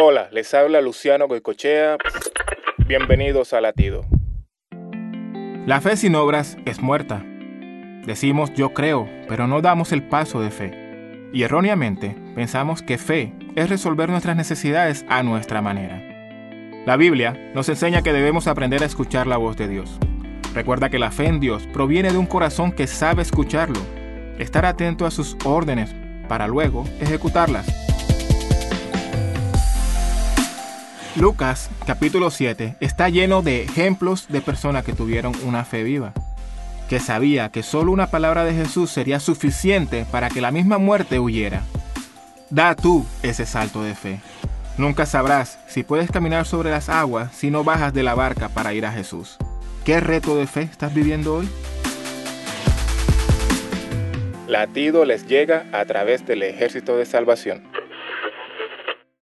Hola, les habla Luciano Goicochea. Bienvenidos a Latido. La fe sin obras es muerta. Decimos yo creo, pero no damos el paso de fe. Y erróneamente pensamos que fe es resolver nuestras necesidades a nuestra manera. La Biblia nos enseña que debemos aprender a escuchar la voz de Dios. Recuerda que la fe en Dios proviene de un corazón que sabe escucharlo, estar atento a sus órdenes para luego ejecutarlas. Lucas capítulo 7 está lleno de ejemplos de personas que tuvieron una fe viva, que sabía que solo una palabra de Jesús sería suficiente para que la misma muerte huyera. Da tú ese salto de fe. Nunca sabrás si puedes caminar sobre las aguas si no bajas de la barca para ir a Jesús. ¿Qué reto de fe estás viviendo hoy? Latido les llega a través del ejército de salvación.